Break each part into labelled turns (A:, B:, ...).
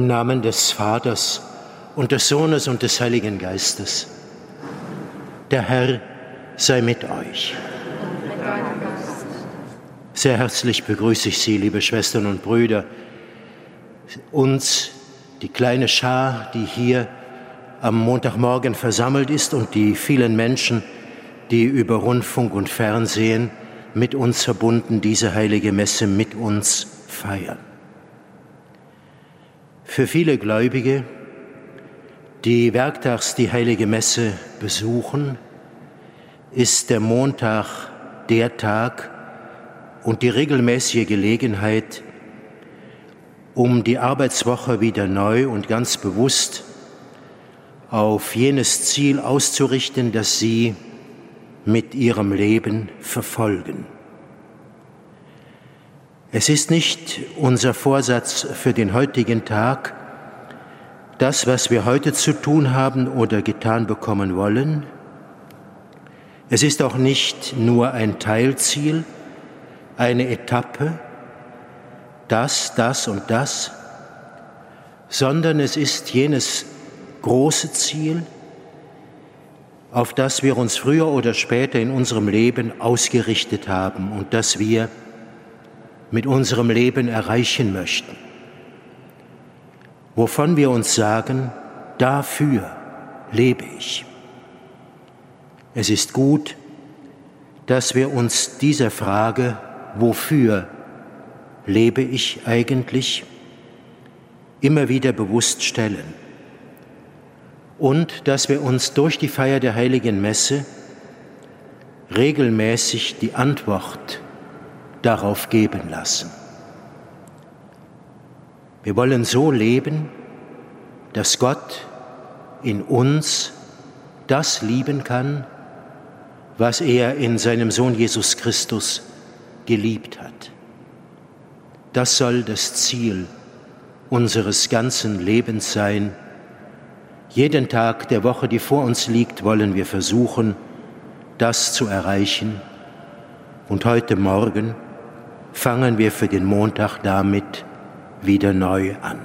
A: Im Namen des Vaters und des Sohnes und des Heiligen Geistes. Der Herr sei mit euch. Sehr herzlich begrüße ich Sie, liebe Schwestern und Brüder, uns, die kleine Schar, die hier am Montagmorgen versammelt ist und die vielen Menschen, die über Rundfunk und Fernsehen mit uns verbunden diese heilige Messe mit uns feiern. Für viele Gläubige, die werktags die heilige Messe besuchen, ist der Montag der Tag und die regelmäßige Gelegenheit, um die Arbeitswoche wieder neu und ganz bewusst auf jenes Ziel auszurichten, das sie mit ihrem Leben verfolgen. Es ist nicht unser Vorsatz für den heutigen Tag, das, was wir heute zu tun haben oder getan bekommen wollen. Es ist auch nicht nur ein Teilziel, eine Etappe, das, das und das, sondern es ist jenes große Ziel, auf das wir uns früher oder später in unserem Leben ausgerichtet haben und das wir mit unserem Leben erreichen möchten, wovon wir uns sagen, dafür lebe ich. Es ist gut, dass wir uns dieser Frage, wofür lebe ich eigentlich, immer wieder bewusst stellen und dass wir uns durch die Feier der heiligen Messe regelmäßig die Antwort darauf geben lassen. Wir wollen so leben, dass Gott in uns das lieben kann, was er in seinem Sohn Jesus Christus geliebt hat. Das soll das Ziel unseres ganzen Lebens sein. Jeden Tag der Woche, die vor uns liegt, wollen wir versuchen, das zu erreichen. Und heute Morgen fangen wir für den Montag damit wieder neu an.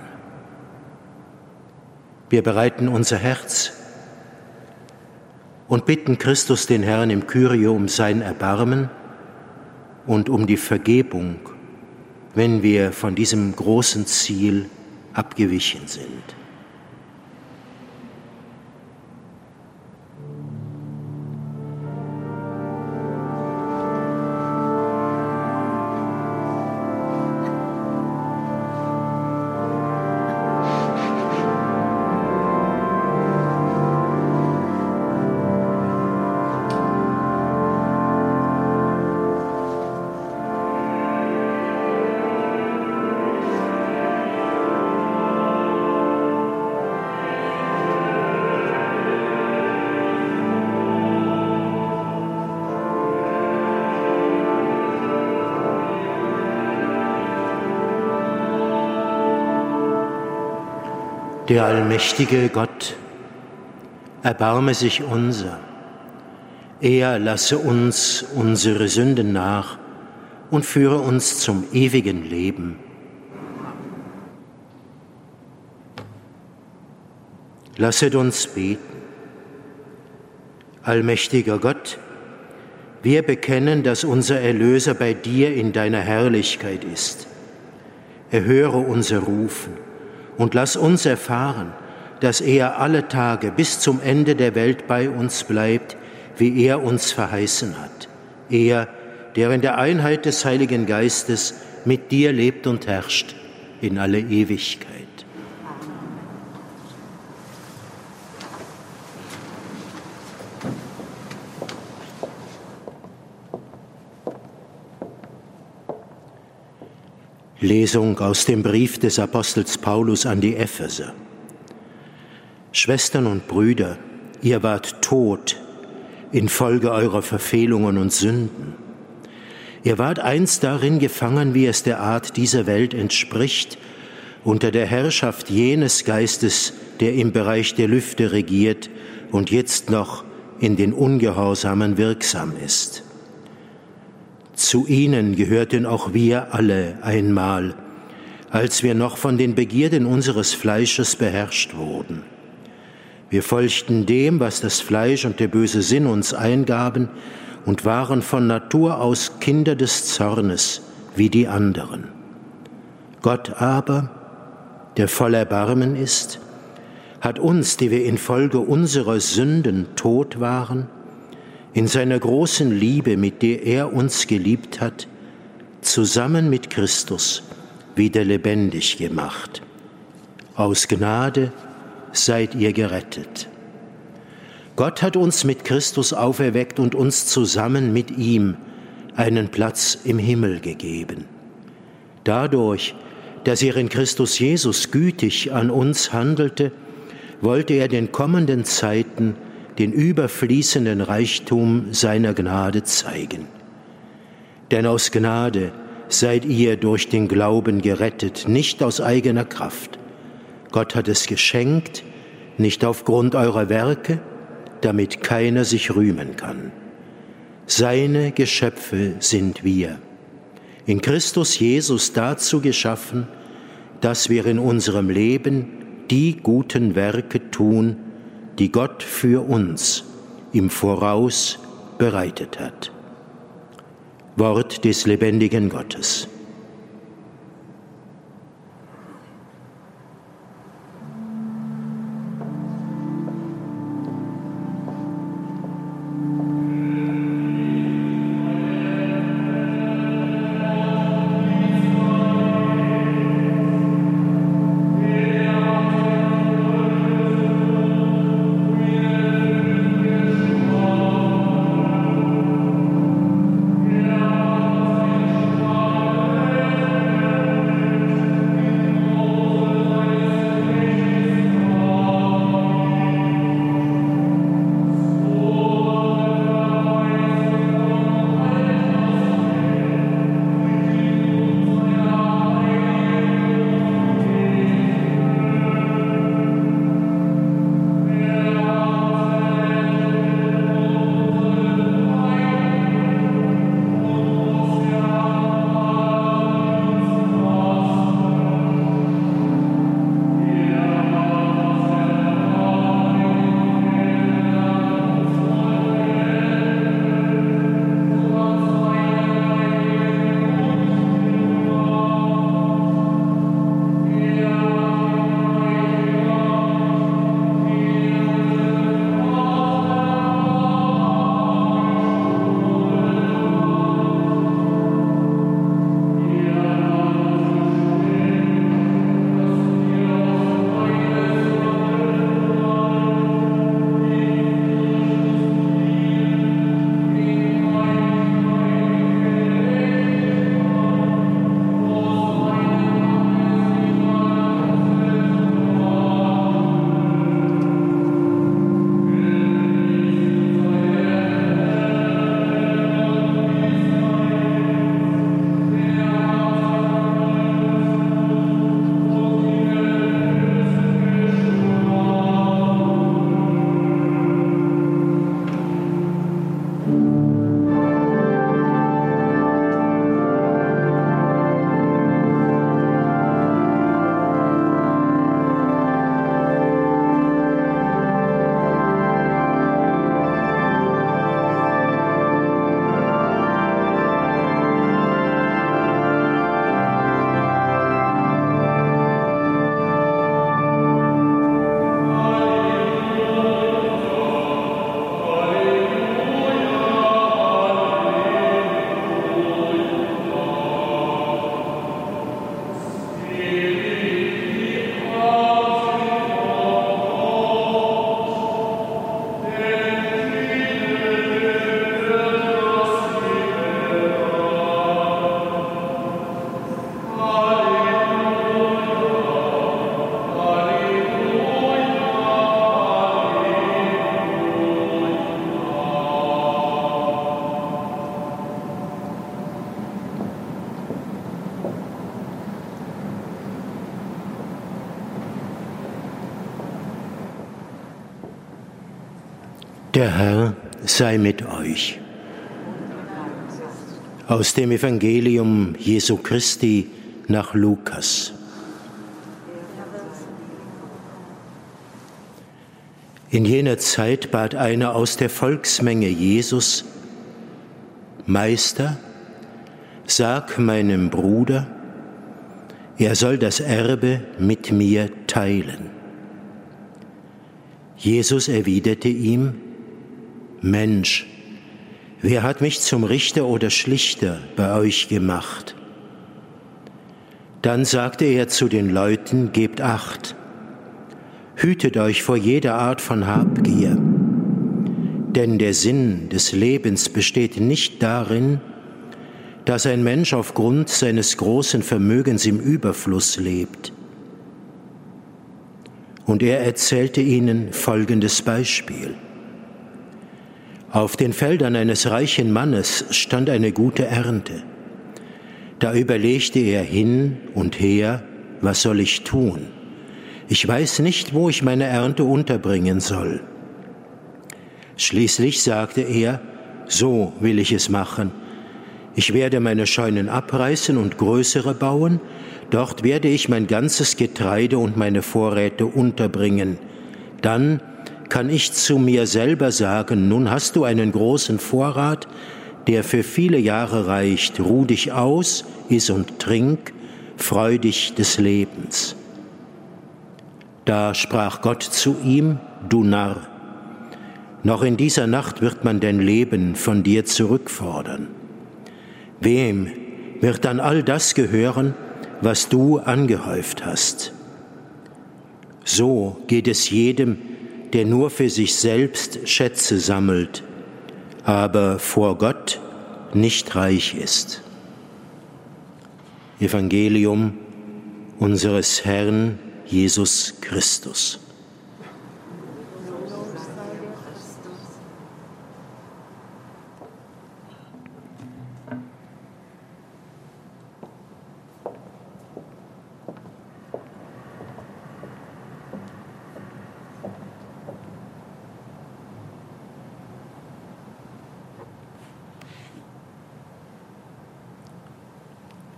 A: Wir bereiten unser Herz und bitten Christus den Herrn im Kyrie um sein Erbarmen und um die Vergebung, wenn wir von diesem großen Ziel abgewichen sind. Der allmächtige Gott, erbarme sich unser. Er lasse uns unsere Sünden nach und führe uns zum ewigen Leben. Lasset uns beten. Allmächtiger Gott, wir bekennen, dass unser Erlöser bei dir in deiner Herrlichkeit ist. Erhöre unser Rufen und lass uns erfahren, dass er alle Tage bis zum Ende der Welt bei uns bleibt, wie er uns verheißen hat. Er, der in der Einheit des Heiligen Geistes mit dir lebt und herrscht in alle Ewigkeit. Lesung aus dem Brief des Apostels Paulus an die Epheser. Schwestern und Brüder, ihr wart tot infolge eurer Verfehlungen und Sünden. Ihr wart einst darin gefangen, wie es der Art dieser Welt entspricht, unter der Herrschaft jenes Geistes, der im Bereich der Lüfte regiert und jetzt noch in den Ungehorsamen wirksam ist. Zu ihnen gehörten auch wir alle einmal, als wir noch von den Begierden unseres Fleisches beherrscht wurden. Wir folgten dem, was das Fleisch und der böse Sinn uns eingaben, und waren von Natur aus Kinder des Zornes wie die anderen. Gott aber, der voll Erbarmen ist, hat uns, die wir infolge unserer Sünden tot waren, in seiner großen Liebe, mit der er uns geliebt hat, zusammen mit Christus wieder lebendig gemacht. Aus Gnade seid ihr gerettet. Gott hat uns mit Christus auferweckt und uns zusammen mit ihm einen Platz im Himmel gegeben. Dadurch, dass er in Christus Jesus gütig an uns handelte, wollte er den kommenden Zeiten den überfließenden Reichtum seiner Gnade zeigen. Denn aus Gnade seid ihr durch den Glauben gerettet, nicht aus eigener Kraft. Gott hat es geschenkt, nicht aufgrund eurer Werke, damit keiner sich rühmen kann. Seine Geschöpfe sind wir, in Christus Jesus dazu geschaffen, dass wir in unserem Leben die guten Werke tun, die Gott für uns im Voraus bereitet hat. Wort des lebendigen Gottes. Der Herr sei mit euch. Aus dem Evangelium Jesu Christi nach Lukas. In jener Zeit bat einer aus der Volksmenge Jesus, Meister, sag meinem Bruder, er soll das Erbe mit mir teilen. Jesus erwiderte ihm, Mensch, wer hat mich zum Richter oder Schlichter bei euch gemacht? Dann sagte er zu den Leuten, gebt acht, hütet euch vor jeder Art von Habgier, denn der Sinn des Lebens besteht nicht darin, dass ein Mensch aufgrund seines großen Vermögens im Überfluss lebt. Und er erzählte ihnen folgendes Beispiel. Auf den Feldern eines reichen Mannes stand eine gute Ernte. Da überlegte er hin und her, was soll ich tun? Ich weiß nicht, wo ich meine Ernte unterbringen soll. Schließlich sagte er, so will ich es machen. Ich werde meine Scheunen abreißen und größere bauen, dort werde ich mein ganzes Getreide und meine Vorräte unterbringen. Dann kann ich zu mir selber sagen, nun hast du einen großen Vorrat, der für viele Jahre reicht, ruh dich aus, iss und trink, freu dich des Lebens. Da sprach Gott zu ihm, du Narr, noch in dieser Nacht wird man dein Leben von dir zurückfordern. Wem wird dann all das gehören, was du angehäuft hast? So geht es jedem, der nur für sich selbst Schätze sammelt, aber vor Gott nicht reich ist. Evangelium unseres Herrn Jesus Christus.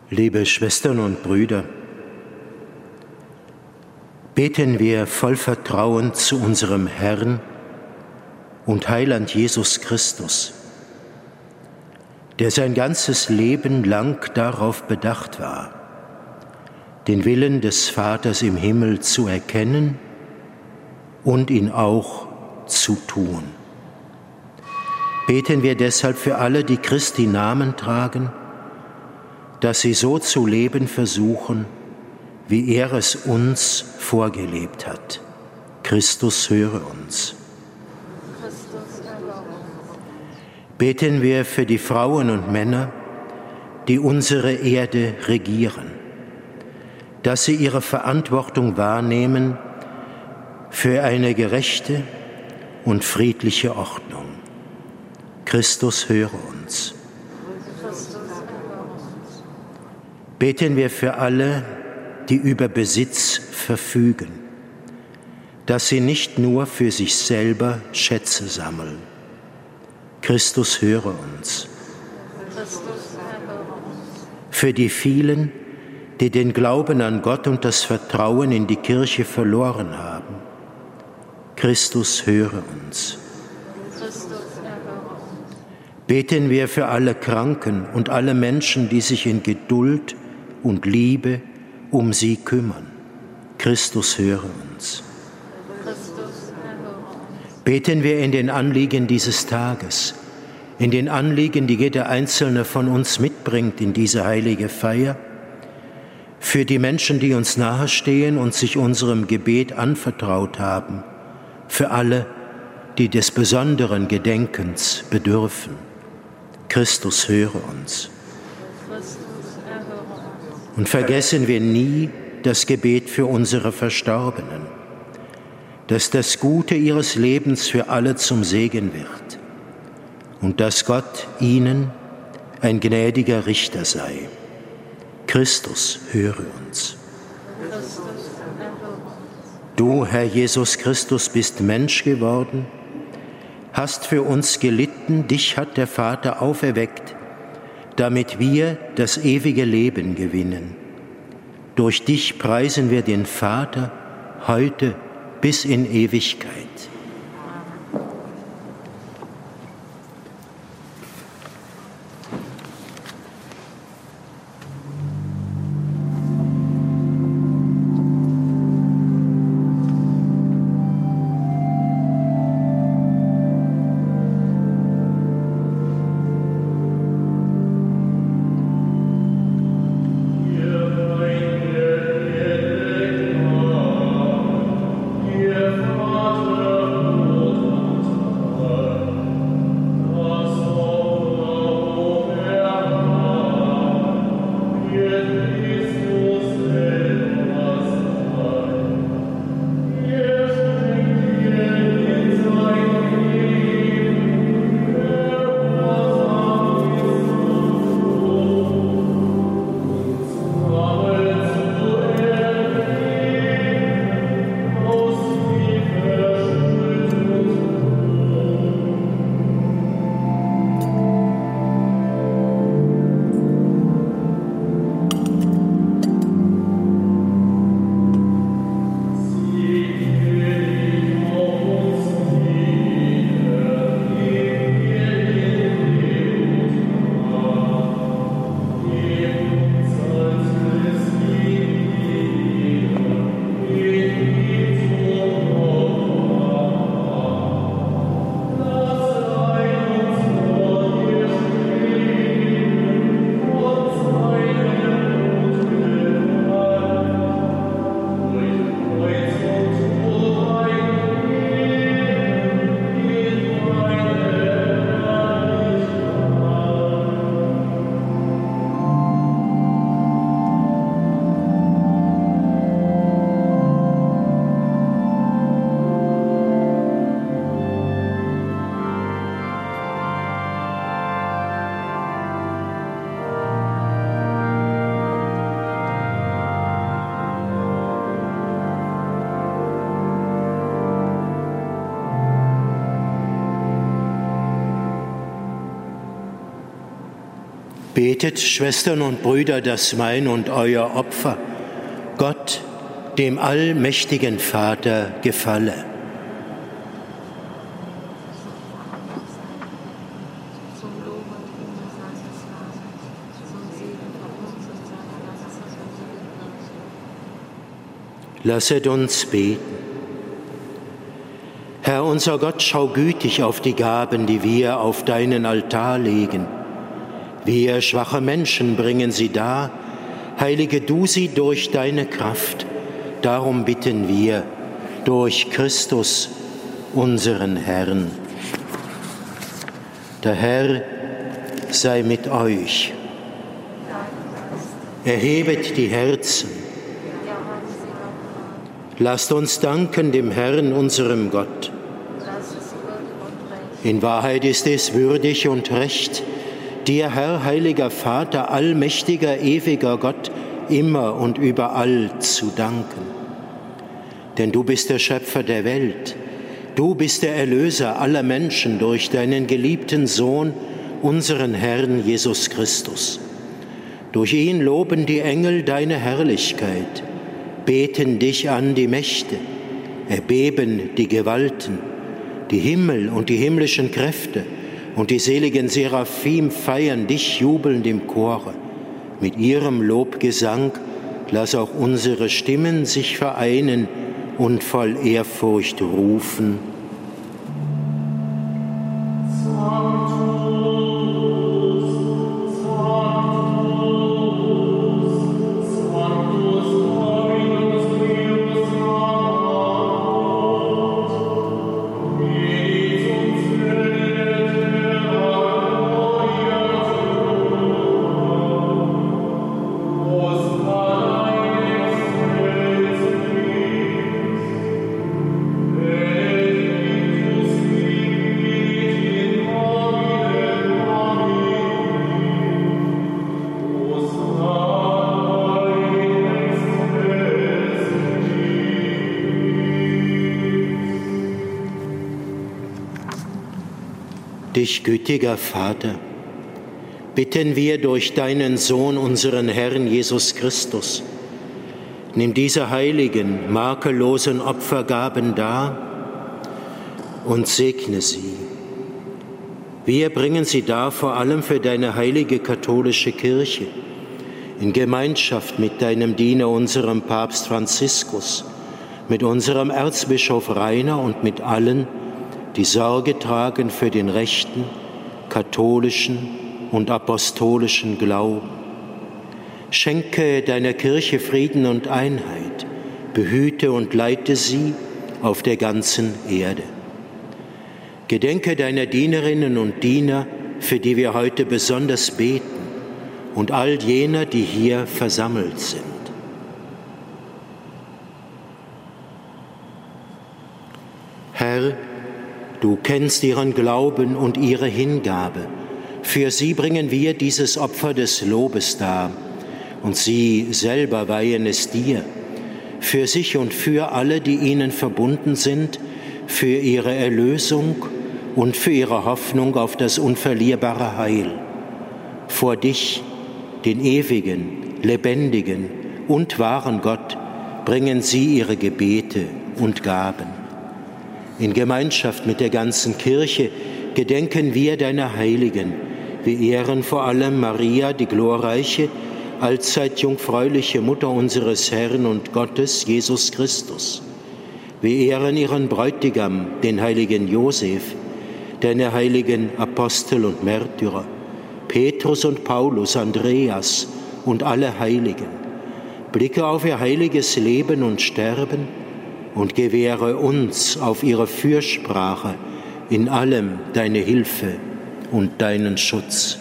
A: Liebe Schwestern und Brüder, beten wir voll Vertrauen zu unserem Herrn und Heiland Jesus Christus, der sein ganzes Leben lang darauf bedacht war, den Willen des Vaters im Himmel zu erkennen und ihn auch zu tun. Beten wir deshalb für alle, die Christi Namen tragen, dass sie so zu leben versuchen, wie er es uns vorgelebt hat. Christus höre uns. Beten wir für die Frauen und Männer, die unsere Erde regieren, dass sie ihre Verantwortung wahrnehmen für eine gerechte und friedliche Ordnung. Christus höre uns. Beten wir für alle, die über Besitz verfügen, dass sie nicht nur für sich selber Schätze sammeln. Christus höre uns. Für die vielen, die den Glauben an Gott und das Vertrauen in die Kirche verloren haben. Christus höre uns. Beten wir für alle Kranken und alle Menschen, die sich in Geduld und Liebe um sie kümmern. Christus höre uns. Beten wir in den Anliegen dieses Tages, in den Anliegen, die jeder Einzelne von uns mitbringt in diese heilige Feier, für die Menschen, die uns nahestehen und sich unserem Gebet anvertraut haben, für alle, die des besonderen Gedenkens bedürfen. Christus höre uns. Und vergessen wir nie das Gebet für unsere Verstorbenen, dass das Gute ihres Lebens für alle zum Segen wird und dass Gott ihnen ein gnädiger Richter sei. Christus, höre uns. Du, Herr Jesus Christus, bist Mensch geworden, hast für uns gelitten, dich hat der Vater auferweckt, damit wir das ewige Leben gewinnen. Durch dich preisen wir den Vater heute bis in Ewigkeit. Betet, Schwestern und Brüder, dass mein und euer Opfer Gott, dem allmächtigen Vater, gefalle. Lasset uns beten. Herr unser Gott, schau gütig auf die Gaben, die wir auf deinen Altar legen wir schwache Menschen bringen sie dar, heilige du sie durch deine Kraft. Darum bitten wir durch Christus, unseren Herrn. Der Herr sei mit euch. Erhebet die Herzen. Lasst uns danken dem Herrn, unserem Gott. In Wahrheit ist es würdig und recht, dir, Herr, heiliger Vater, allmächtiger, ewiger Gott, immer und überall zu danken. Denn du bist der Schöpfer der Welt, du bist der Erlöser aller Menschen durch deinen geliebten Sohn, unseren Herrn Jesus Christus. Durch ihn loben die Engel deine Herrlichkeit, beten dich an die Mächte, erbeben die Gewalten, die Himmel und die himmlischen Kräfte, und die seligen Seraphim feiern dich jubelnd im Chore. Mit ihrem Lobgesang lass auch unsere Stimmen sich vereinen und voll Ehrfurcht rufen. Dich, gütiger Vater, bitten wir durch deinen Sohn, unseren Herrn Jesus Christus, nimm diese heiligen, makellosen Opfergaben dar und segne sie. Wir bringen sie dar vor allem für deine heilige katholische Kirche, in Gemeinschaft mit deinem Diener, unserem Papst Franziskus, mit unserem Erzbischof Rainer und mit allen, die Sorge tragen für den rechten, katholischen und apostolischen Glauben. Schenke deiner Kirche Frieden und Einheit, behüte und leite sie auf der ganzen Erde. Gedenke deiner Dienerinnen und Diener, für die wir heute besonders beten, und all jener, die hier versammelt sind. Herr, du kennst ihren Glauben und ihre Hingabe. Für sie bringen wir dieses Opfer des Lobes dar und sie selber weihen es dir, für sich und für alle, die ihnen verbunden sind, für ihre Erlösung und für ihre Hoffnung auf das unverlierbare Heil. Vor dich, den ewigen, lebendigen und wahren Gott, bringen sie ihre Gebete und Gaben. In Gemeinschaft mit der ganzen Kirche gedenken wir deiner Heiligen. Wir ehren vor allem Maria, die glorreiche, allzeit jungfräuliche Mutter unseres Herrn und Gottes, Jesus Christus. Wir ehren ihren Bräutigam, den heiligen Josef, deine heiligen Apostel und Märtyrer, Petrus und Paulus, Andreas und alle Heiligen. Blicke auf ihr heiliges Leben und Sterben und gewähre uns auf ihre Fürsprache in allem deine Hilfe und deinen Schutz.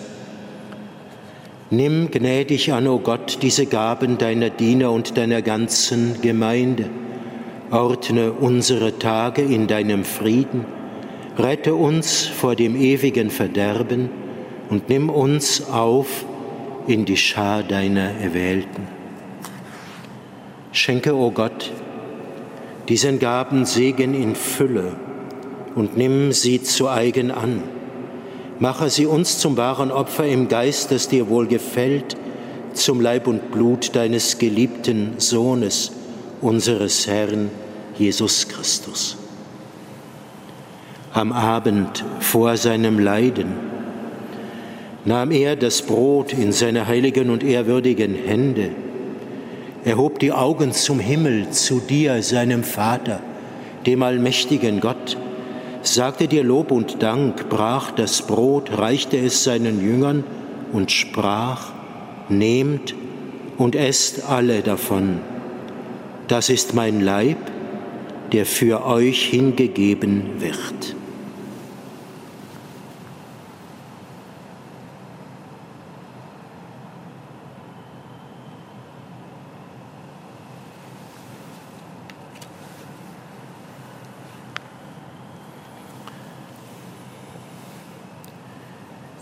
A: Nimm gnädig an, o oh Gott, diese Gaben deiner Diener und deiner ganzen Gemeinde. Ordne unsere Tage in deinem Frieden, rette uns vor dem ewigen Verderben und nimm uns auf in die Schar deiner Erwählten. Schenke, o oh Gott, diesen Gaben Segen in Fülle und nimm sie zu eigen an. Mache sie uns zum wahren Opfer im Geist, das dir wohl gefällt, zum Leib und Blut deines geliebten Sohnes, unseres Herrn Jesus Christus. Am Abend vor seinem Leiden nahm er das Brot in seine heiligen und ehrwürdigen Hände, er hob die Augen zum Himmel, zu dir, seinem Vater, dem allmächtigen Gott, sagte dir Lob und Dank, brach das Brot, reichte es seinen Jüngern und sprach, nehmt und esst alle davon. Das ist mein Leib, der für euch hingegeben wird.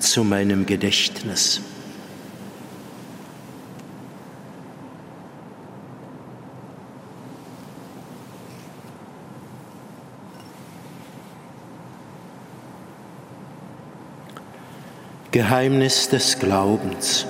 A: zu meinem Gedächtnis. Geheimnis des Glaubens.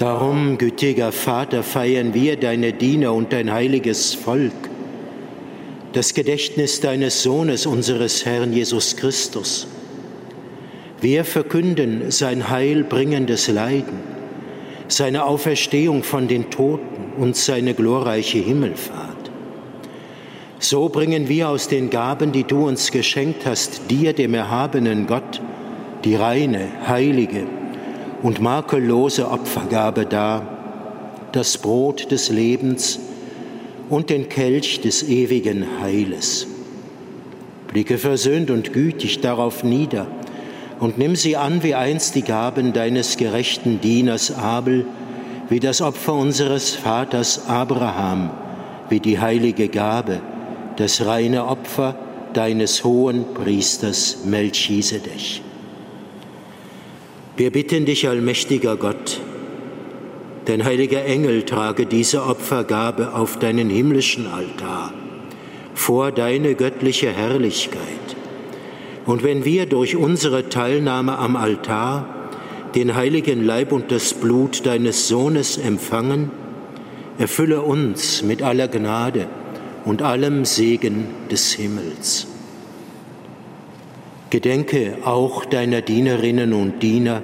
A: Darum, gütiger Vater, feiern wir deine Diener und dein heiliges Volk, das Gedächtnis deines Sohnes, unseres Herrn Jesus Christus. Wir verkünden sein heilbringendes Leiden, seine Auferstehung von den Toten und seine glorreiche Himmelfahrt. So bringen wir aus den Gaben, die du uns geschenkt hast, dir, dem erhabenen Gott, die reine, heilige, und makellose Opfergabe dar, das Brot des Lebens und den Kelch des ewigen Heiles. Blicke versöhnt und gütig darauf nieder und nimm sie an wie einst die Gaben deines gerechten Dieners Abel, wie das Opfer unseres Vaters Abraham, wie die heilige Gabe, das reine Opfer deines hohen Priesters Melchisedech. Wir bitten dich, allmächtiger Gott, dein heiliger Engel trage diese Opfergabe auf deinen himmlischen Altar vor deine göttliche Herrlichkeit. Und wenn wir durch unsere Teilnahme am Altar den heiligen Leib und das Blut deines Sohnes empfangen, erfülle uns mit aller Gnade und allem Segen des Himmels. Gedenke auch deiner Dienerinnen und Diener,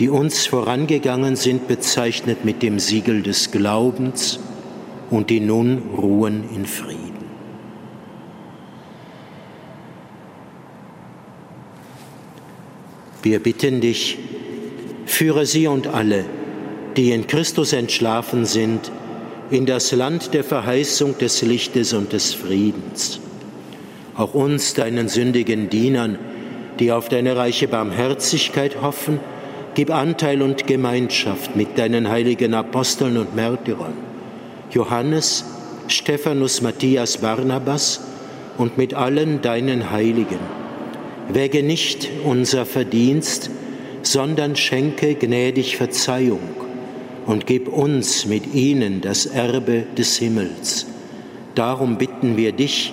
A: die uns vorangegangen sind, bezeichnet mit dem Siegel des Glaubens und die nun ruhen in Frieden. Wir bitten dich, führe sie und alle, die in Christus entschlafen sind, in das Land der Verheißung des Lichtes und des Friedens. Auch uns, deinen sündigen Dienern, die auf deine reiche Barmherzigkeit hoffen, gib Anteil und Gemeinschaft mit deinen heiligen Aposteln und Märtyrern, Johannes, Stephanus, Matthias, Barnabas und mit allen deinen Heiligen. Wäge nicht unser Verdienst, sondern schenke gnädig Verzeihung und gib uns mit ihnen das Erbe des Himmels. Darum bitten wir dich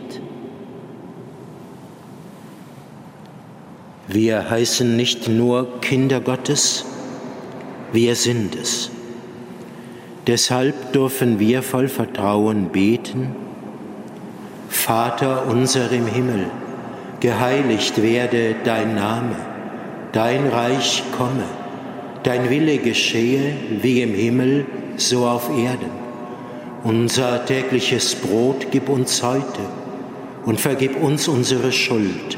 A: Wir heißen nicht nur Kinder Gottes, wir sind es. Deshalb dürfen wir voll Vertrauen beten, Vater unser im Himmel, geheiligt werde dein Name, dein Reich komme, dein Wille geschehe wie im Himmel, so auf Erden. Unser tägliches Brot gib uns heute und vergib uns unsere Schuld,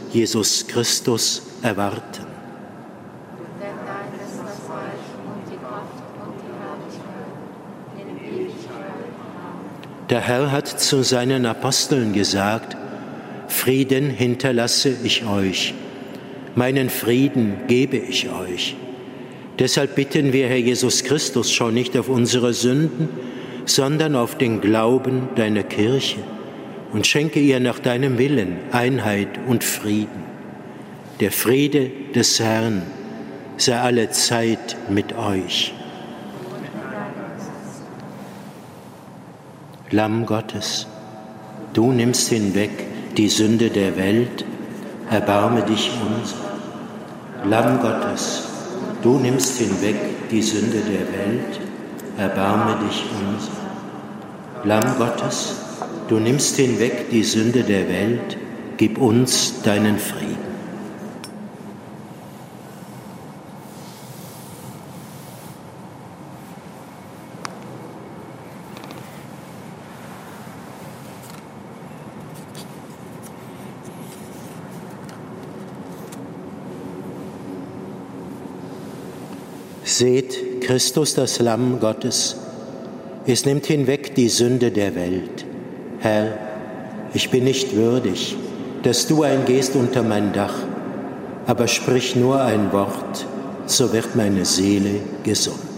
A: Jesus Christus erwarten. Der Herr hat zu seinen Aposteln gesagt, Frieden hinterlasse ich euch, meinen Frieden gebe ich euch. Deshalb bitten wir, Herr Jesus Christus, schau nicht auf unsere Sünden, sondern auf den Glauben deiner Kirche und schenke ihr nach deinem Willen Einheit und Frieden. Der Friede des Herrn sei alle Zeit mit euch. Lamm Gottes, du nimmst hinweg die Sünde der Welt, erbarme dich uns. Lamm Gottes, Du nimmst hinweg die Sünde der Welt, erbarme dich uns. Lamm Gottes, du nimmst hinweg die Sünde der Welt, gib uns deinen Frieden. Seht Christus, das Lamm Gottes. Es nimmt hinweg die Sünde der Welt. Herr, ich bin nicht würdig, dass du eingehst unter mein Dach, aber sprich nur ein Wort, so wird meine Seele gesund.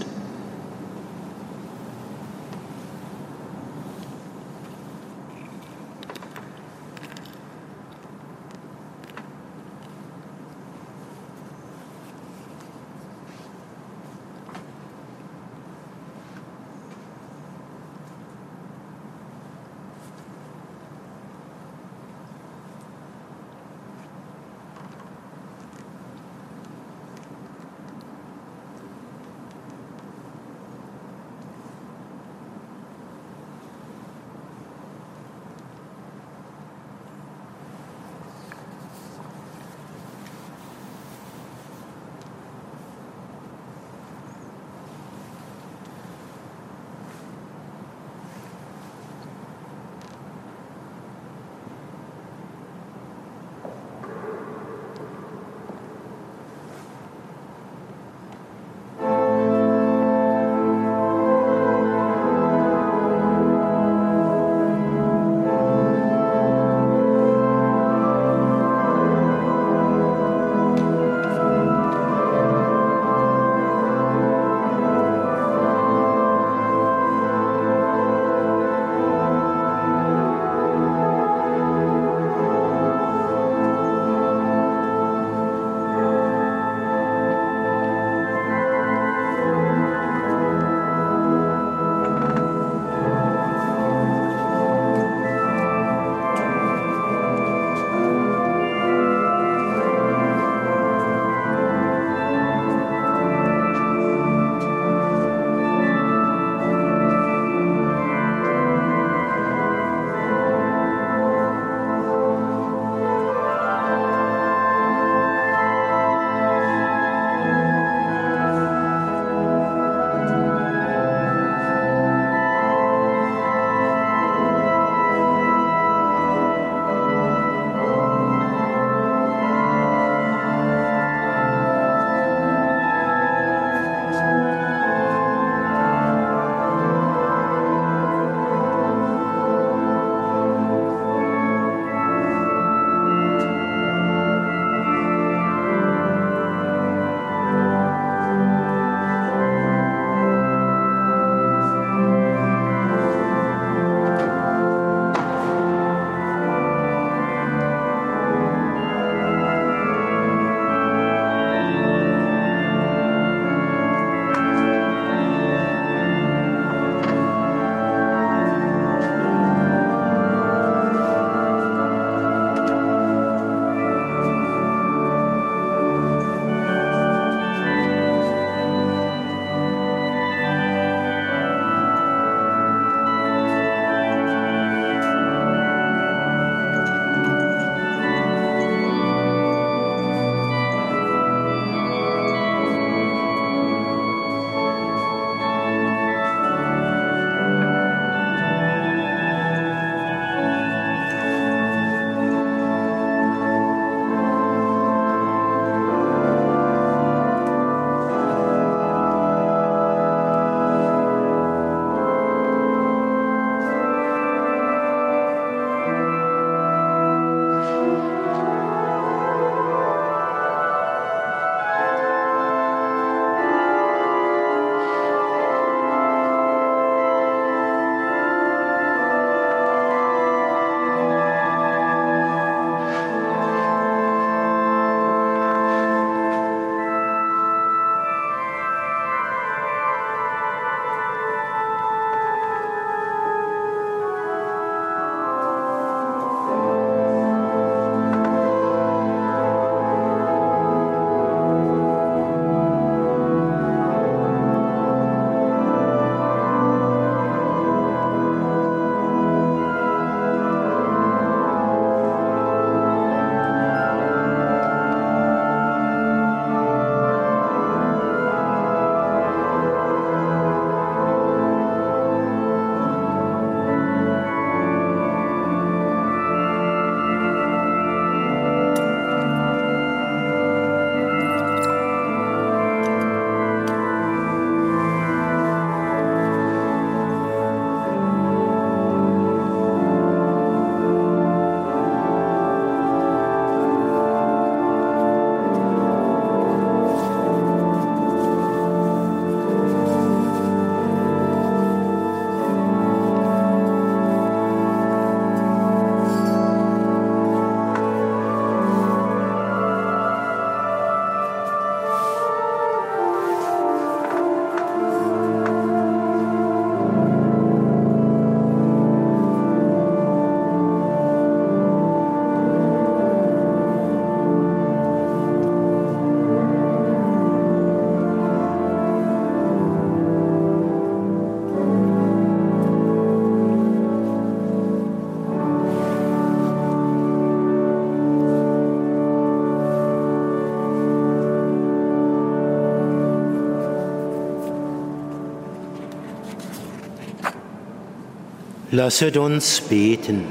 A: Lasset uns beten.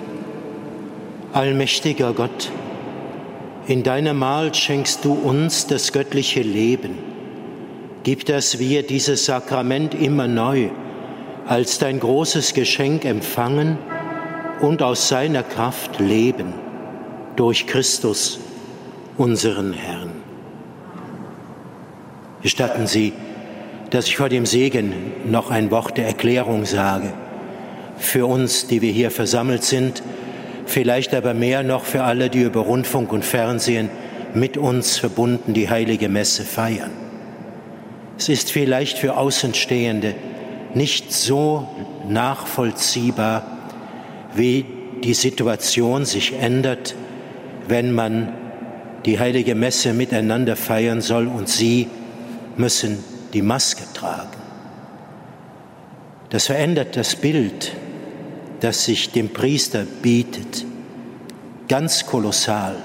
A: Allmächtiger Gott, in deinem Mahl schenkst du uns das göttliche Leben. Gib, dass wir dieses Sakrament immer neu als dein großes Geschenk empfangen und aus seiner Kraft leben. Durch Christus, unseren Herrn. Gestatten Sie, dass ich vor dem Segen noch ein Wort der Erklärung sage für uns, die wir hier versammelt sind, vielleicht aber mehr noch für alle, die über Rundfunk und Fernsehen mit uns verbunden die heilige Messe feiern. Es ist vielleicht für Außenstehende nicht so nachvollziehbar, wie die Situation sich ändert, wenn man die heilige Messe miteinander feiern soll und sie müssen die Maske tragen. Das verändert das Bild das sich dem Priester bietet, ganz kolossal.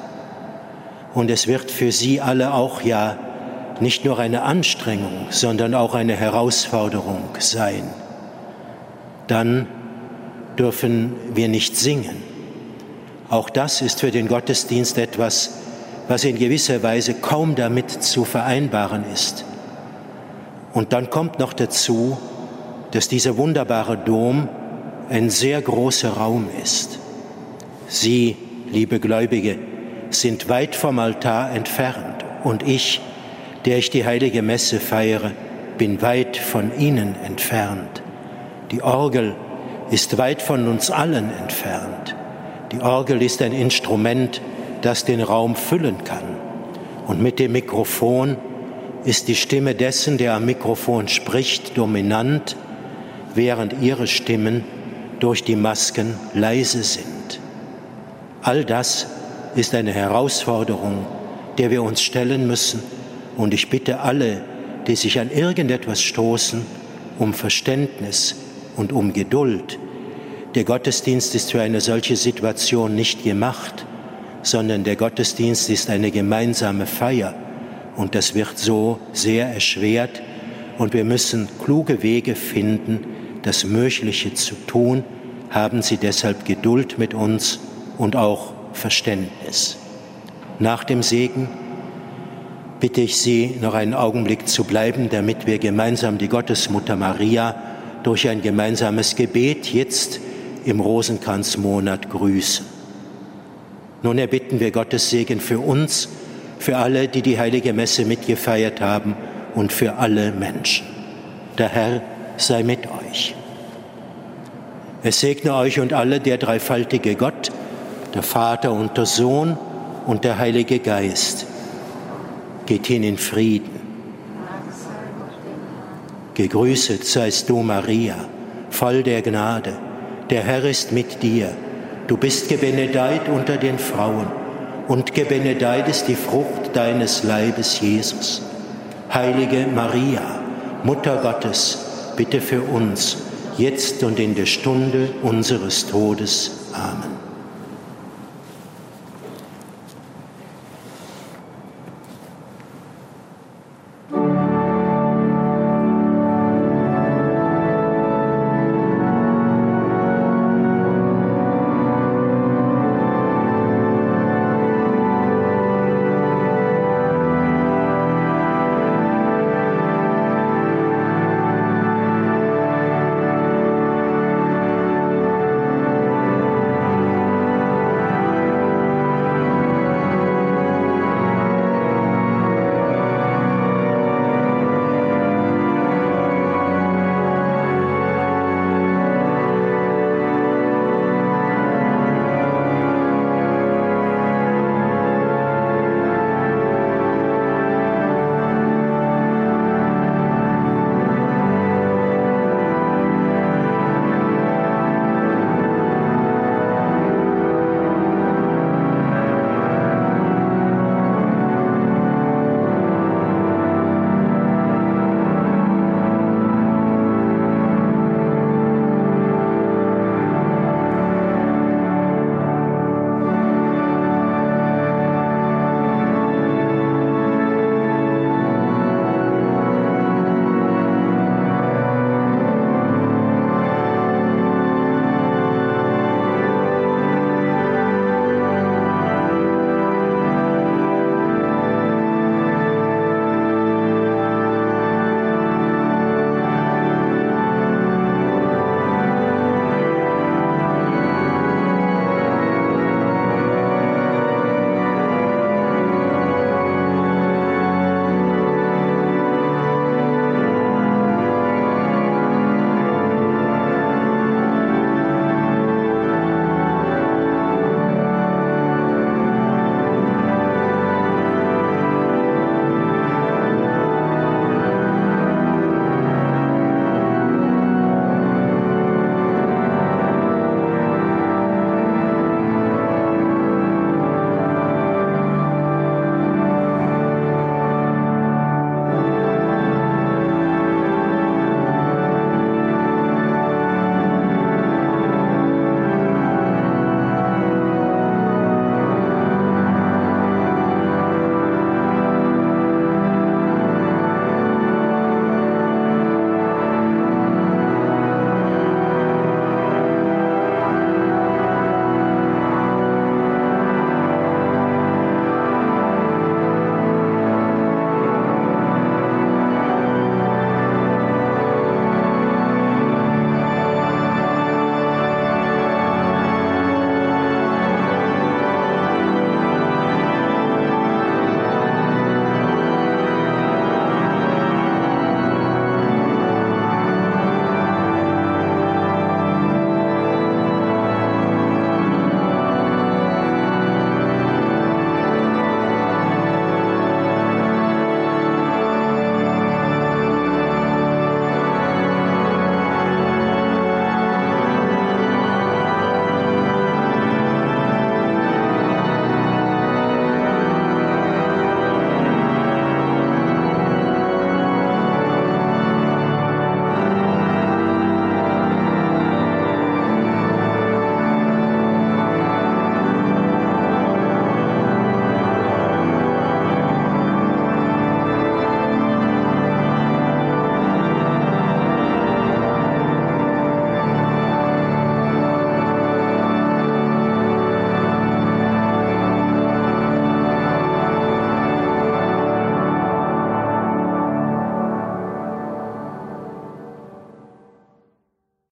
A: Und es wird für sie alle auch ja nicht nur eine Anstrengung, sondern auch eine Herausforderung sein. Dann dürfen wir nicht singen. Auch das ist für den Gottesdienst etwas, was in gewisser Weise kaum damit zu vereinbaren ist. Und dann kommt noch dazu, dass dieser wunderbare Dom ein sehr großer Raum ist. Sie, liebe Gläubige, sind weit vom Altar entfernt und ich, der ich die heilige Messe feiere, bin weit von Ihnen entfernt. Die Orgel ist weit von uns allen entfernt. Die Orgel ist ein Instrument, das den Raum füllen kann. Und mit dem Mikrofon ist die Stimme dessen, der am Mikrofon spricht, dominant, während ihre Stimmen durch die Masken leise sind. All das ist eine Herausforderung, der wir uns stellen müssen. Und ich bitte alle, die sich an irgendetwas stoßen, um Verständnis und um Geduld. Der Gottesdienst ist für eine solche Situation nicht gemacht, sondern der Gottesdienst ist eine gemeinsame Feier. Und das wird so sehr erschwert. Und wir müssen kluge Wege finden, das Mögliche zu tun, haben Sie deshalb Geduld mit uns und auch Verständnis. Nach dem Segen bitte ich Sie, noch einen Augenblick zu bleiben, damit wir gemeinsam die Gottesmutter Maria durch ein gemeinsames Gebet jetzt im Rosenkranzmonat grüßen. Nun erbitten wir Gottes Segen für uns, für alle, die die heilige Messe mitgefeiert haben und für alle Menschen. Der Herr sei mit euch. Es segne euch und alle der dreifaltige Gott, der Vater und der Sohn und der Heilige Geist. Geht hin in Frieden. Gegrüßet seist du, Maria, voll der Gnade. Der Herr ist mit dir. Du bist gebenedeit unter den Frauen und gebenedeit ist die Frucht deines Leibes, Jesus. Heilige Maria, Mutter Gottes, bitte für uns jetzt und in der Stunde unseres Todes. Amen.